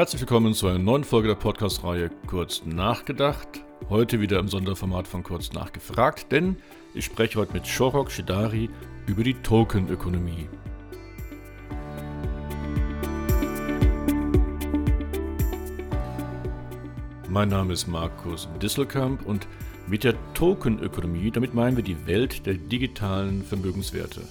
Herzlich willkommen zu einer neuen Folge der Podcast-Reihe Kurz nachgedacht. Heute wieder im Sonderformat von Kurz nachgefragt, denn ich spreche heute mit Shorok Shidari über die Tokenökonomie. Mein Name ist Markus Disselkamp und mit der Tokenökonomie, damit meinen wir die Welt der digitalen Vermögenswerte.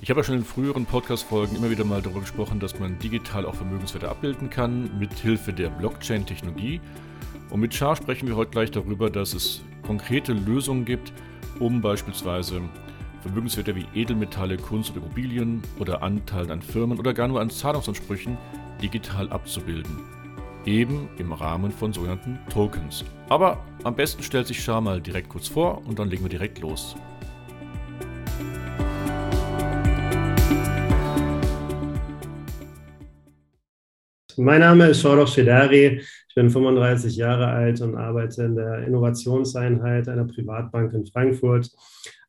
Ich habe ja schon in früheren Podcast-Folgen immer wieder mal darüber gesprochen, dass man digital auch Vermögenswerte abbilden kann, mit Hilfe der Blockchain-Technologie. Und mit Char sprechen wir heute gleich darüber, dass es konkrete Lösungen gibt, um beispielsweise Vermögenswerte wie Edelmetalle, Kunst oder Immobilien oder Anteilen an Firmen oder gar nur an Zahlungsansprüchen digital abzubilden. Eben im Rahmen von sogenannten Tokens. Aber am besten stellt sich Char mal direkt kurz vor und dann legen wir direkt los. Mein Name ist Shordoch Shedari. Ich bin 35 Jahre alt und arbeite in der Innovationseinheit einer Privatbank in Frankfurt.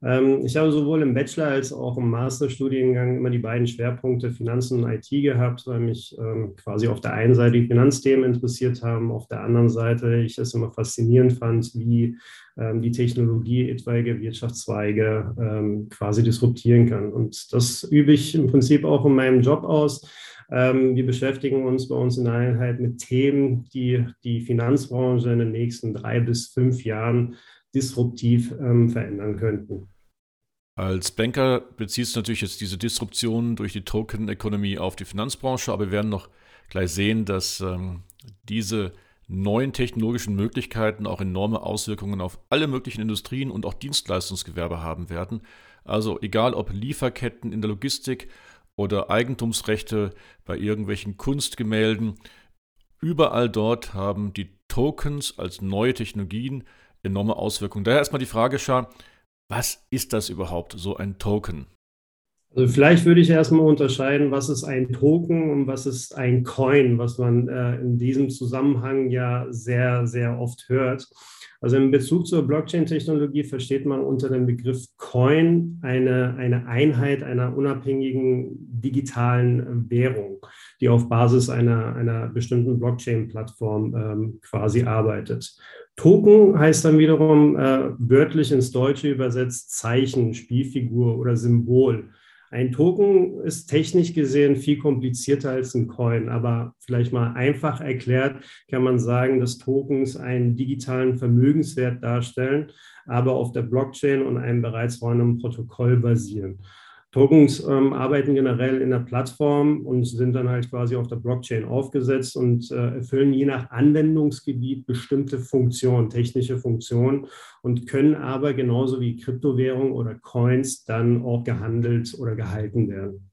Ähm, ich habe sowohl im Bachelor als auch im Masterstudiengang immer die beiden Schwerpunkte Finanzen und IT gehabt, weil mich ähm, quasi auf der einen Seite die Finanzthemen interessiert haben, auf der anderen Seite ich es immer faszinierend fand, wie ähm, die Technologie etwaige Wirtschaftszweige quasi disruptieren kann. Und das übe ich im Prinzip auch in meinem Job aus wir beschäftigen uns bei uns in der Einheit mit Themen, die die Finanzbranche in den nächsten drei bis fünf Jahren disruptiv ähm, verändern könnten. Als Banker beziehst du natürlich jetzt diese Disruption durch die Token-Economy auf die Finanzbranche, aber wir werden noch gleich sehen, dass ähm, diese neuen technologischen Möglichkeiten auch enorme Auswirkungen auf alle möglichen Industrien und auch Dienstleistungsgewerbe haben werden. Also egal ob Lieferketten in der Logistik oder Eigentumsrechte bei irgendwelchen Kunstgemälden. Überall dort haben die Tokens als neue Technologien enorme Auswirkungen. Daher erstmal die Frage, Schar, was ist das überhaupt, so ein Token? Also vielleicht würde ich erstmal unterscheiden, was ist ein Token und was ist ein Coin, was man äh, in diesem Zusammenhang ja sehr, sehr oft hört. Also in Bezug zur Blockchain-Technologie versteht man unter dem Begriff Coin eine, eine Einheit einer unabhängigen digitalen Währung, die auf Basis einer, einer bestimmten Blockchain-Plattform ähm, quasi arbeitet. Token heißt dann wiederum äh, wörtlich ins Deutsche übersetzt Zeichen, Spielfigur oder Symbol. Ein Token ist technisch gesehen viel komplizierter als ein Coin, aber vielleicht mal einfach erklärt kann man sagen, dass Tokens einen digitalen Vermögenswert darstellen, aber auf der Blockchain und einem bereits vorhandenen Protokoll basieren. Tokens ähm, arbeiten generell in der Plattform und sind dann halt quasi auf der Blockchain aufgesetzt und äh, erfüllen je nach Anwendungsgebiet bestimmte Funktionen, technische Funktionen und können aber genauso wie Kryptowährungen oder Coins dann auch gehandelt oder gehalten werden.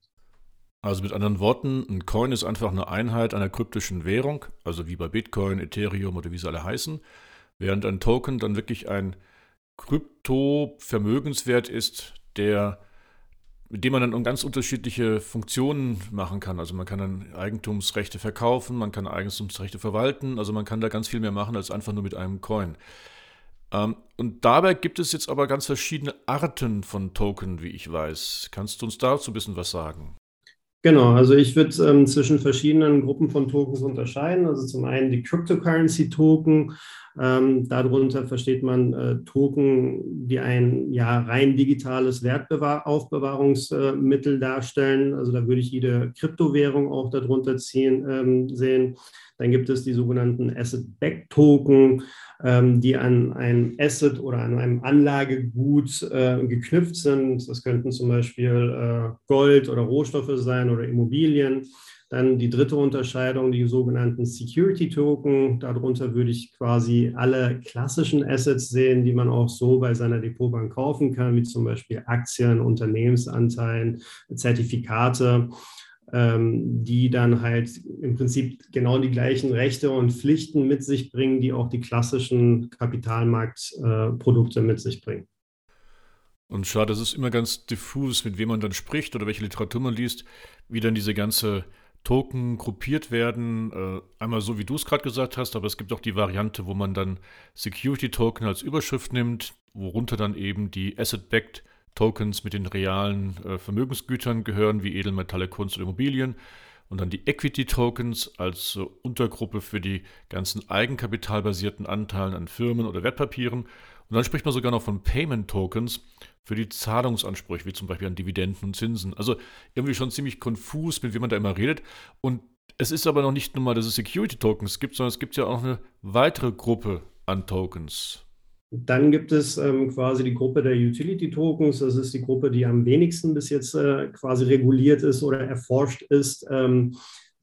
Also mit anderen Worten, ein Coin ist einfach eine Einheit einer kryptischen Währung, also wie bei Bitcoin, Ethereum oder wie sie alle heißen, während ein Token dann wirklich ein Krypto-Vermögenswert ist, der mit dem man dann ganz unterschiedliche Funktionen machen kann. Also man kann dann Eigentumsrechte verkaufen, man kann Eigentumsrechte verwalten, also man kann da ganz viel mehr machen als einfach nur mit einem Coin. Ähm, und dabei gibt es jetzt aber ganz verschiedene Arten von Token, wie ich weiß. Kannst du uns dazu ein bisschen was sagen? Genau, also ich würde ähm, zwischen verschiedenen Gruppen von Tokens unterscheiden. Also zum einen die Cryptocurrency-Token. Ähm, darunter versteht man äh, Token, die ein ja, rein digitales Wertaufbewahrungsmittel äh, darstellen. Also da würde ich jede Kryptowährung auch darunter ziehen, ähm, sehen. Dann gibt es die sogenannten Asset-Backed-Token, ähm, die an ein Asset oder an einem Anlagegut äh, geknüpft sind. Das könnten zum Beispiel äh, Gold oder Rohstoffe sein oder Immobilien. Dann die dritte Unterscheidung, die sogenannten Security Token. Darunter würde ich quasi alle klassischen Assets sehen, die man auch so bei seiner Depotbank kaufen kann, wie zum Beispiel Aktien, Unternehmensanteilen, Zertifikate die dann halt im Prinzip genau die gleichen Rechte und Pflichten mit sich bringen, die auch die klassischen Kapitalmarktprodukte mit sich bringen. Und schade, es ist immer ganz diffus, mit wem man dann spricht oder welche Literatur man liest, wie dann diese ganze Token gruppiert werden. Äh, einmal so, wie du es gerade gesagt hast, aber es gibt auch die Variante, wo man dann Security Token als Überschrift nimmt, worunter dann eben die Asset-Backed Tokens mit den realen äh, Vermögensgütern gehören, wie Edelmetalle, Kunst und Immobilien. und dann die Equity Tokens als Untergruppe für die ganzen eigenkapitalbasierten Anteilen an Firmen oder Wertpapieren. Und dann spricht man sogar noch von Payment Tokens für die Zahlungsansprüche, wie zum Beispiel an Dividenden und Zinsen. Also irgendwie schon ziemlich konfus, mit wem man da immer redet. Und es ist aber noch nicht nur mal, dass es Security Tokens gibt, sondern es gibt ja auch eine weitere Gruppe an Tokens. Dann gibt es ähm, quasi die Gruppe der Utility Tokens. Das ist die Gruppe, die am wenigsten bis jetzt äh, quasi reguliert ist oder erforscht ist. Ähm,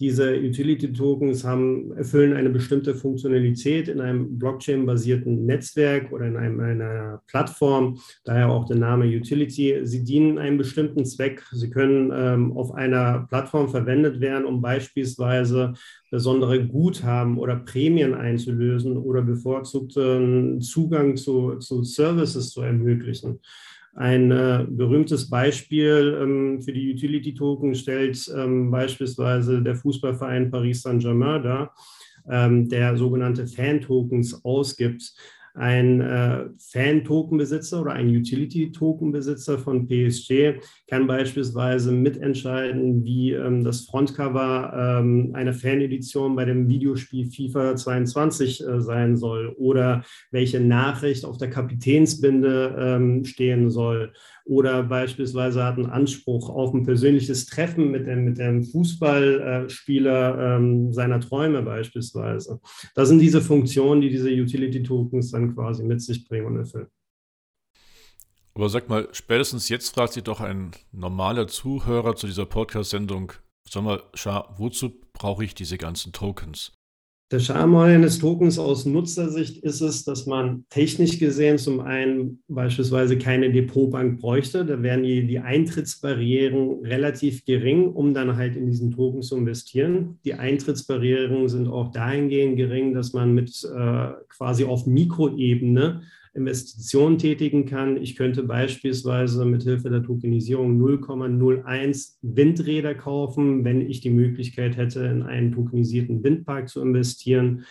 diese Utility-Tokens haben, erfüllen eine bestimmte Funktionalität in einem Blockchain-basierten Netzwerk oder in, einem, in einer Plattform, daher auch der Name Utility. Sie dienen einem bestimmten Zweck. Sie können ähm, auf einer Plattform verwendet werden, um beispielsweise besondere Guthaben oder Prämien einzulösen oder bevorzugten Zugang zu, zu Services zu ermöglichen. Ein äh, berühmtes Beispiel ähm, für die Utility-Token stellt ähm, beispielsweise der Fußballverein Paris Saint-Germain dar, ähm, der sogenannte Fan-Tokens ausgibt ein äh, Fan-Token-Besitzer oder ein Utility-Token-Besitzer von PSG kann beispielsweise mitentscheiden, wie ähm, das Frontcover ähm, einer Fan-Edition bei dem Videospiel FIFA 22 äh, sein soll oder welche Nachricht auf der Kapitänsbinde ähm, stehen soll oder beispielsweise hat einen Anspruch auf ein persönliches Treffen mit dem, mit dem Fußballspieler ähm, seiner Träume beispielsweise. Das sind diese Funktionen, die diese Utility-Tokens dann quasi mit sich bringen und erfüllen. Aber sag mal, spätestens jetzt fragt sich doch ein normaler Zuhörer zu dieser Podcast-Sendung, sag mal, Schar, wozu brauche ich diese ganzen Tokens? Der Charme eines Tokens aus Nutzersicht ist es, dass man technisch gesehen zum einen beispielsweise keine Depotbank bräuchte. Da wären die, die Eintrittsbarrieren relativ gering, um dann halt in diesen Token zu investieren. Die Eintrittsbarrieren sind auch dahingehend gering, dass man mit äh, quasi auf Mikroebene Investitionen tätigen kann. Ich könnte beispielsweise mit Hilfe der Tokenisierung 0,01 Windräder kaufen, wenn ich die Möglichkeit hätte, in einen tokenisierten Windpark zu investieren.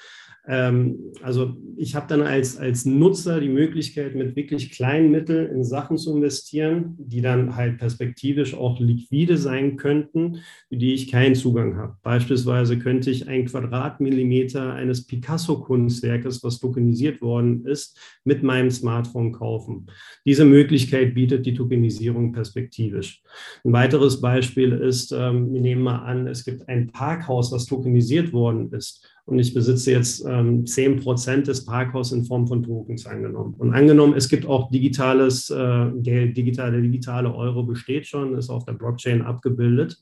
Ähm, also ich habe dann als, als Nutzer die Möglichkeit, mit wirklich kleinen Mitteln in Sachen zu investieren, die dann halt perspektivisch auch liquide sein könnten, für die ich keinen Zugang habe. Beispielsweise könnte ich ein Quadratmillimeter eines Picasso-Kunstwerkes, was tokenisiert worden ist, mit meinem Smartphone kaufen. Diese Möglichkeit bietet die Tokenisierung perspektivisch. Ein weiteres Beispiel ist, ähm, wir nehmen mal an, es gibt ein Parkhaus, was tokenisiert worden ist und ich besitze jetzt ähm, 10 Prozent des Parkhauses in Form von Tokens angenommen. Und angenommen, es gibt auch digitales äh, Geld, digitale, digitale Euro besteht schon, ist auf der Blockchain abgebildet.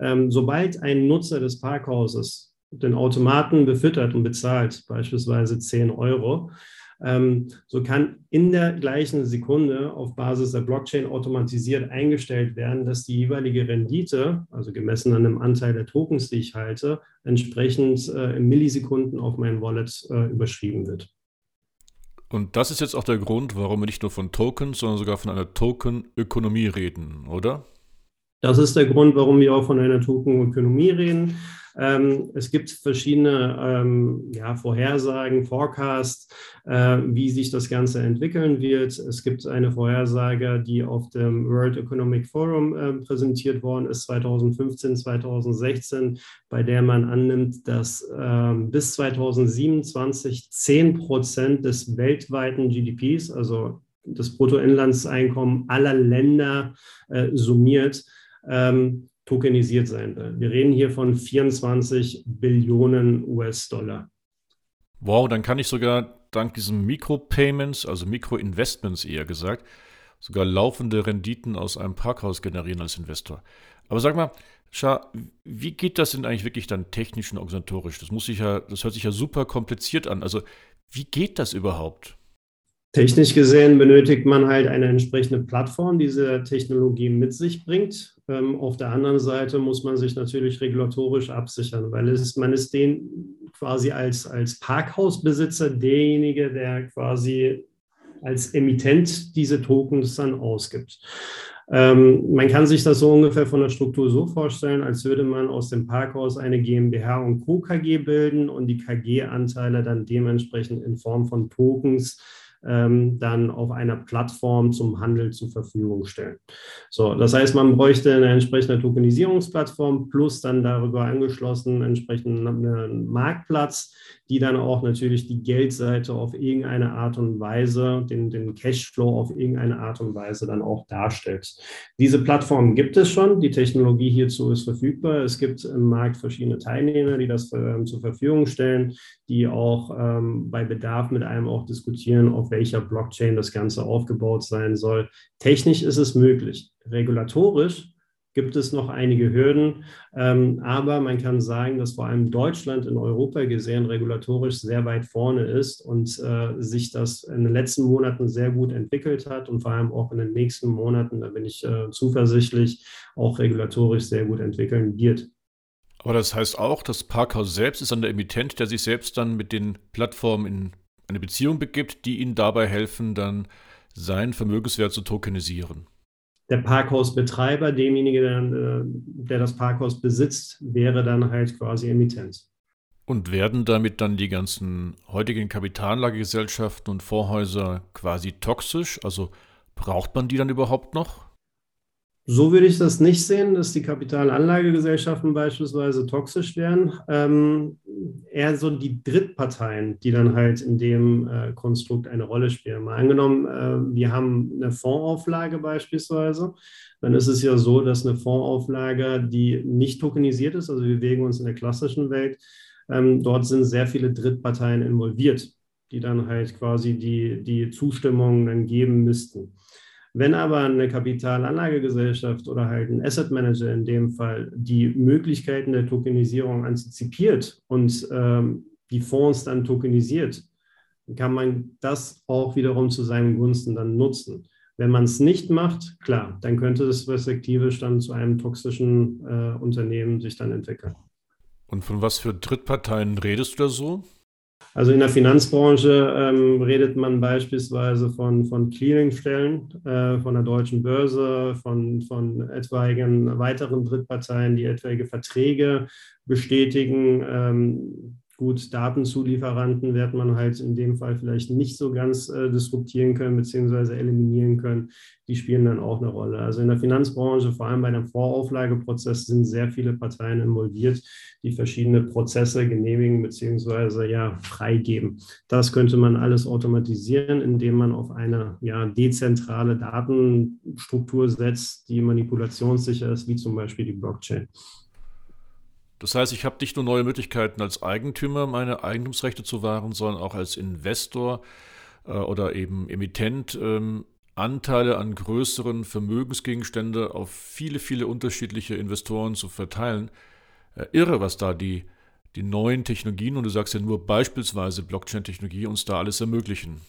Ähm, sobald ein Nutzer des Parkhauses den Automaten befüttert und bezahlt, beispielsweise 10 Euro, so kann in der gleichen Sekunde auf Basis der Blockchain automatisiert eingestellt werden, dass die jeweilige Rendite, also gemessen an dem Anteil der Tokens, die ich halte, entsprechend äh, in Millisekunden auf mein Wallet äh, überschrieben wird. Und das ist jetzt auch der Grund, warum wir nicht nur von Tokens, sondern sogar von einer Tokenökonomie reden, oder? Das ist der Grund, warum wir auch von einer Tokenökonomie reden. Ähm, es gibt verschiedene ähm, ja, Vorhersagen, Forecasts, äh, wie sich das Ganze entwickeln wird. Es gibt eine Vorhersage, die auf dem World Economic Forum äh, präsentiert worden ist, 2015, 2016, bei der man annimmt, dass äh, bis 2027 10 Prozent des weltweiten GDPs, also das Bruttoinlandseinkommen aller Länder äh, summiert, ähm, tokenisiert sein will. Wir reden hier von 24 Billionen US-Dollar. Wow, dann kann ich sogar dank diesen Mikropayments, also Mikroinvestments eher gesagt, sogar laufende Renditen aus einem Parkhaus generieren als Investor. Aber sag mal, Schar, wie geht das denn eigentlich wirklich dann technisch und organisatorisch? Das muss sich ja, das hört sich ja super kompliziert an. Also, wie geht das überhaupt? Technisch gesehen benötigt man halt eine entsprechende Plattform, die diese Technologie mit sich bringt. Ähm, auf der anderen Seite muss man sich natürlich regulatorisch absichern, weil ist, man ist den quasi als, als Parkhausbesitzer derjenige, der quasi als Emittent diese Tokens dann ausgibt. Ähm, man kann sich das so ungefähr von der Struktur so vorstellen, als würde man aus dem Parkhaus eine GmbH und Co. KG bilden und die KG-Anteile dann dementsprechend in Form von Tokens ähm, dann auf einer Plattform zum Handel zur Verfügung stellen. So, das heißt, man bräuchte eine entsprechende Tokenisierungsplattform plus dann darüber angeschlossen entsprechend einen Marktplatz, die dann auch natürlich die Geldseite auf irgendeine Art und Weise, den, den Cashflow auf irgendeine Art und Weise dann auch darstellt. Diese Plattform gibt es schon, die Technologie hierzu ist verfügbar. Es gibt im Markt verschiedene Teilnehmer, die das äh, zur Verfügung stellen, die auch ähm, bei Bedarf mit einem auch diskutieren, auf welcher Blockchain das Ganze aufgebaut sein soll. Technisch ist es möglich. Regulatorisch gibt es noch einige Hürden. Ähm, aber man kann sagen, dass vor allem Deutschland in Europa gesehen regulatorisch sehr weit vorne ist und äh, sich das in den letzten Monaten sehr gut entwickelt hat und vor allem auch in den nächsten Monaten, da bin ich äh, zuversichtlich, auch regulatorisch sehr gut entwickeln wird. Aber das heißt auch, das Parkhaus selbst ist dann der Emittent, der sich selbst dann mit den Plattformen in eine Beziehung begibt, die ihnen dabei helfen, dann seinen Vermögenswert zu tokenisieren der Parkhausbetreiber, demjenige, der, äh, der das Parkhaus besitzt, wäre dann halt quasi Emittent. Und werden damit dann die ganzen heutigen Kapitalanlagegesellschaften und Vorhäuser quasi toxisch? Also braucht man die dann überhaupt noch? So würde ich das nicht sehen, dass die Kapitalanlagegesellschaften beispielsweise toxisch wären. Ähm, eher so die Drittparteien, die dann halt in dem äh, Konstrukt eine Rolle spielen. Mal angenommen, äh, wir haben eine Fondsauflage beispielsweise, dann ist es ja so, dass eine Fondsauflage, die nicht tokenisiert ist, also wir bewegen uns in der klassischen Welt, ähm, dort sind sehr viele Drittparteien involviert, die dann halt quasi die, die Zustimmung dann geben müssten. Wenn aber eine Kapitalanlagegesellschaft oder halt ein Asset Manager in dem Fall die Möglichkeiten der Tokenisierung antizipiert und ähm, die Fonds dann tokenisiert, kann man das auch wiederum zu seinen Gunsten dann nutzen. Wenn man es nicht macht, klar, dann könnte es perspektivisch dann zu einem toxischen äh, Unternehmen sich dann entwickeln. Und von was für Drittparteien redest du da so? Also in der Finanzbranche ähm, redet man beispielsweise von, von Clearingstellen, äh, von der deutschen Börse, von, von etwaigen weiteren Drittparteien, die etwaige Verträge bestätigen. Ähm, gut, Datenzulieferanten wird man halt in dem Fall vielleicht nicht so ganz äh, disruptieren können bzw. eliminieren können. Die spielen dann auch eine Rolle. Also in der Finanzbranche, vor allem bei einem Vorauflageprozess, sind sehr viele Parteien involviert, die verschiedene Prozesse genehmigen bzw. ja freigeben. Das könnte man alles automatisieren, indem man auf eine ja, dezentrale Datenstruktur setzt, die manipulationssicher ist, wie zum Beispiel die Blockchain. Das heißt, ich habe nicht nur neue Möglichkeiten als Eigentümer, meine Eigentumsrechte zu wahren, sondern auch als Investor äh, oder eben Emittent ähm, Anteile an größeren Vermögensgegenständen auf viele, viele unterschiedliche Investoren zu verteilen. Äh, irre, was da die, die neuen Technologien, und du sagst ja nur beispielsweise Blockchain-Technologie, uns da alles ermöglichen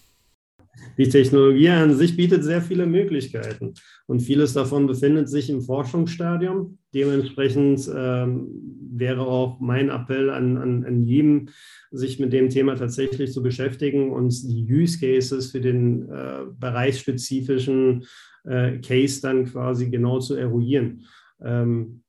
die Technologie an sich bietet sehr viele Möglichkeiten und vieles davon befindet sich im Forschungsstadium. Dementsprechend ähm, wäre auch mein Appell an, an, an jedem, sich mit dem Thema tatsächlich zu beschäftigen und die Use Cases für den äh, bereichsspezifischen äh, Case dann quasi genau zu eruieren. Ähm,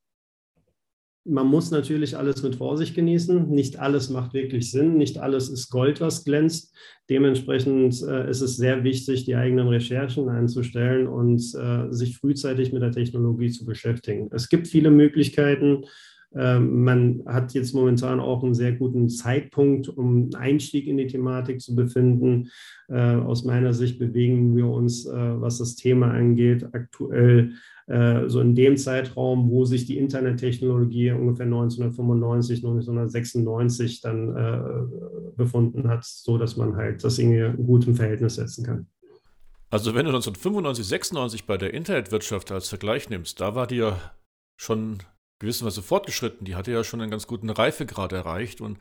man muss natürlich alles mit Vorsicht genießen. Nicht alles macht wirklich Sinn. Nicht alles ist Gold, was glänzt. Dementsprechend äh, ist es sehr wichtig, die eigenen Recherchen einzustellen und äh, sich frühzeitig mit der Technologie zu beschäftigen. Es gibt viele Möglichkeiten. Ähm, man hat jetzt momentan auch einen sehr guten Zeitpunkt, um einen Einstieg in die Thematik zu befinden. Äh, aus meiner Sicht bewegen wir uns, äh, was das Thema angeht, aktuell äh, so in dem Zeitraum, wo sich die Internettechnologie ungefähr 1995, 1996 dann befunden hat, so dass man halt das irgendwie gut im Verhältnis setzen kann. Also wenn du 1995, 96 bei der Internetwirtschaft als Vergleich nimmst, da war ja schon gewisserweise fortgeschritten. Die hatte ja schon einen ganz guten Reifegrad erreicht und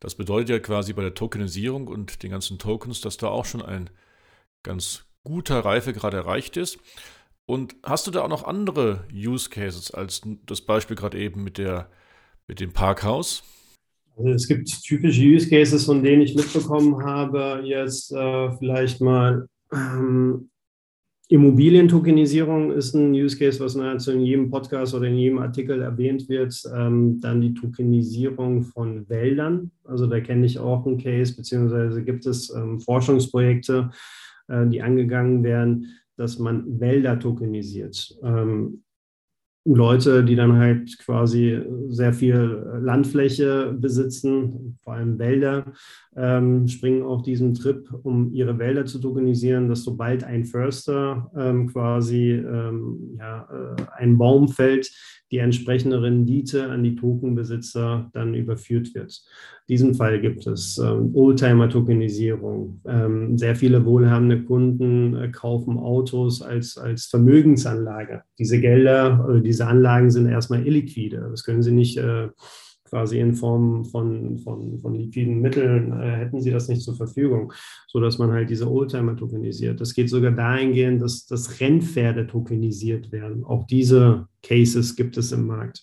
das bedeutet ja quasi bei der Tokenisierung und den ganzen Tokens, dass da auch schon ein ganz guter Reifegrad erreicht ist. Und hast du da auch noch andere Use Cases als das Beispiel gerade eben mit, der, mit dem Parkhaus? Also es gibt typische Use Cases, von denen ich mitbekommen habe, jetzt äh, vielleicht mal ähm, Immobilientokenisierung ist ein Use Case, was nahezu in jedem Podcast oder in jedem Artikel erwähnt wird. Ähm, dann die Tokenisierung von Wäldern. Also da kenne ich auch einen Case, beziehungsweise gibt es ähm, Forschungsprojekte, äh, die angegangen werden, dass man Wälder tokenisiert. Ähm, Leute, die dann halt quasi sehr viel Landfläche besitzen, vor allem Wälder, ähm, springen auf diesen Trip, um ihre Wälder zu tokenisieren, dass sobald ein Förster ähm, quasi ähm, ja, äh, einen Baum fällt, die entsprechende Rendite an die Tokenbesitzer dann überführt wird. Diesen Fall gibt es ähm, Oldtimer-Tokenisierung. Ähm, sehr viele wohlhabende Kunden äh, kaufen Autos als, als Vermögensanlage. Diese Gelder, also diese Anlagen sind erstmal illiquide. Das können sie nicht äh, quasi in Form von, von, von liquiden Mitteln, äh, hätten sie das nicht zur Verfügung, sodass man halt diese Oldtimer tokenisiert. Das geht sogar dahingehend, dass, dass Rennpferde tokenisiert werden. Auch diese Cases gibt es im Markt.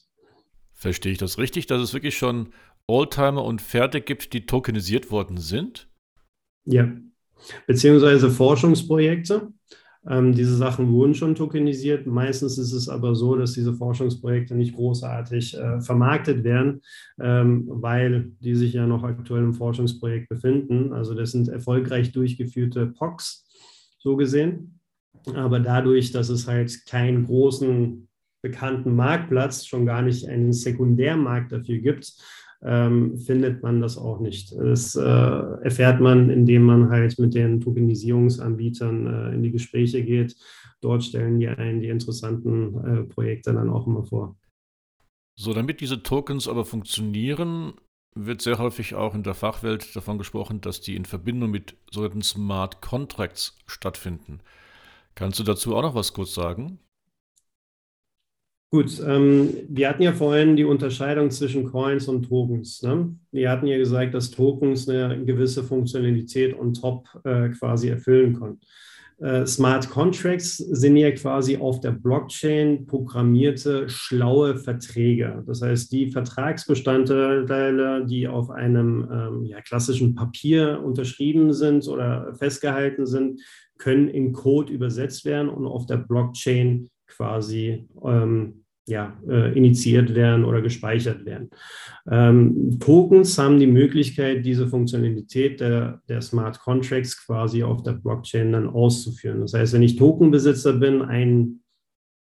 Verstehe ich das richtig, dass es wirklich schon Oldtimer und Pferde gibt, die tokenisiert worden sind? Ja, beziehungsweise Forschungsprojekte. Ähm, diese Sachen wurden schon tokenisiert. Meistens ist es aber so, dass diese Forschungsprojekte nicht großartig äh, vermarktet werden, ähm, weil die sich ja noch aktuell im Forschungsprojekt befinden. Also das sind erfolgreich durchgeführte POCs, so gesehen. Aber dadurch, dass es halt keinen großen bekannten Marktplatz, schon gar nicht einen Sekundärmarkt dafür gibt, ähm, findet man das auch nicht. Das äh, erfährt man, indem man halt mit den Tokenisierungsanbietern äh, in die Gespräche geht. Dort stellen die einen die interessanten äh, Projekte dann auch immer vor. So, damit diese Tokens aber funktionieren, wird sehr häufig auch in der Fachwelt davon gesprochen, dass die in Verbindung mit sogenannten Smart Contracts stattfinden. Kannst du dazu auch noch was kurz sagen? Gut, ähm, wir hatten ja vorhin die Unterscheidung zwischen Coins und Tokens. Ne? Wir hatten ja gesagt, dass Tokens eine gewisse Funktionalität on top äh, quasi erfüllen können. Äh, Smart Contracts sind ja quasi auf der Blockchain programmierte schlaue Verträge. Das heißt, die Vertragsbestandteile, die auf einem ähm, ja, klassischen Papier unterschrieben sind oder festgehalten sind, können in Code übersetzt werden und auf der Blockchain quasi ähm, ja, äh, initiiert werden oder gespeichert werden. Ähm, Tokens haben die Möglichkeit, diese Funktionalität der, der Smart Contracts quasi auf der Blockchain dann auszuführen. Das heißt, wenn ich Tokenbesitzer bin, ein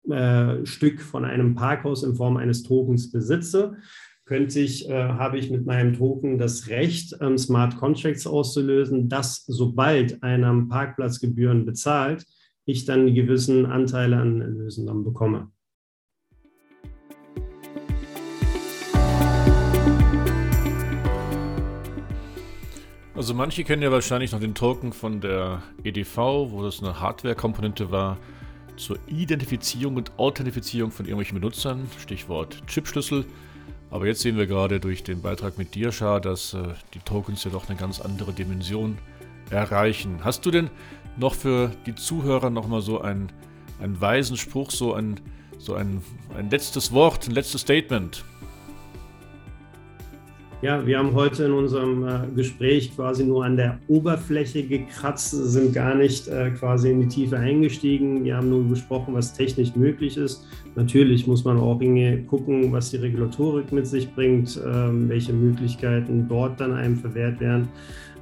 äh, Stück von einem Parkhaus in Form eines Tokens besitze, könnte ich, äh, habe ich mit meinem Token das Recht, ähm, Smart Contracts auszulösen, dass sobald einer Parkplatzgebühren bezahlt, ich dann die gewissen Anteile an Erlösen dann bekomme. Also manche kennen ja wahrscheinlich noch den Token von der EDV, wo das eine Hardware-Komponente war zur Identifizierung und Authentifizierung von irgendwelchen Benutzern, Stichwort Chipschlüssel. Aber jetzt sehen wir gerade durch den Beitrag mit dir, Schar, dass äh, die Tokens ja doch eine ganz andere Dimension erreichen. Hast du denn noch für die Zuhörer nochmal so einen, einen weisen Spruch, so ein, so ein, ein letztes Wort, ein letztes Statement? Ja, wir haben heute in unserem äh, Gespräch quasi nur an der Oberfläche gekratzt, sind gar nicht äh, quasi in die Tiefe eingestiegen. Wir haben nur besprochen, was technisch möglich ist. Natürlich muss man auch gucken, was die Regulatorik mit sich bringt, ähm, welche Möglichkeiten dort dann einem verwehrt werden.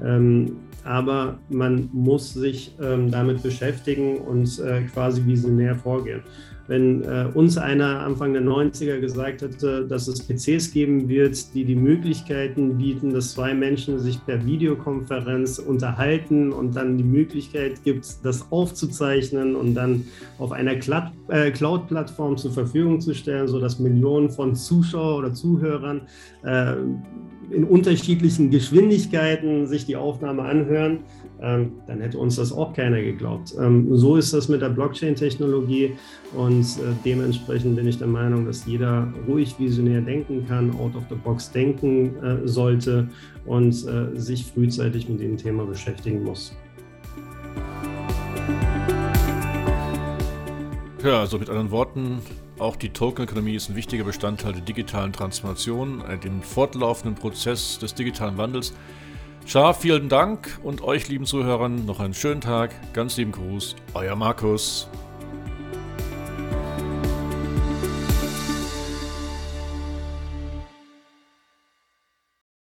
Ähm, aber man muss sich ähm, damit beschäftigen und äh, quasi visionär vorgehen. Wenn äh, uns einer Anfang der 90er gesagt hätte, dass es PCs geben wird, die die Möglichkeiten bieten, dass zwei Menschen sich per Videokonferenz unterhalten und dann die Möglichkeit gibt, das aufzuzeichnen und dann auf einer äh, Cloud-Plattform zur Verfügung zu stellen, sodass Millionen von Zuschauern oder Zuhörern äh, in unterschiedlichen Geschwindigkeiten sich die Aufnahme anhören, ähm, dann hätte uns das auch keiner geglaubt. Ähm, so ist das mit der Blockchain-Technologie und äh, dementsprechend bin ich der Meinung, dass jeder ruhig visionär denken kann, out of the box denken äh, sollte und äh, sich frühzeitig mit dem Thema beschäftigen muss. Ja, also mit anderen Worten, auch die Tokenökonomie ist ein wichtiger Bestandteil der digitalen Transformation, dem fortlaufenden Prozess des digitalen Wandels. Scharf, vielen Dank und euch lieben Zuhörern noch einen schönen Tag. Ganz lieben Gruß, euer Markus.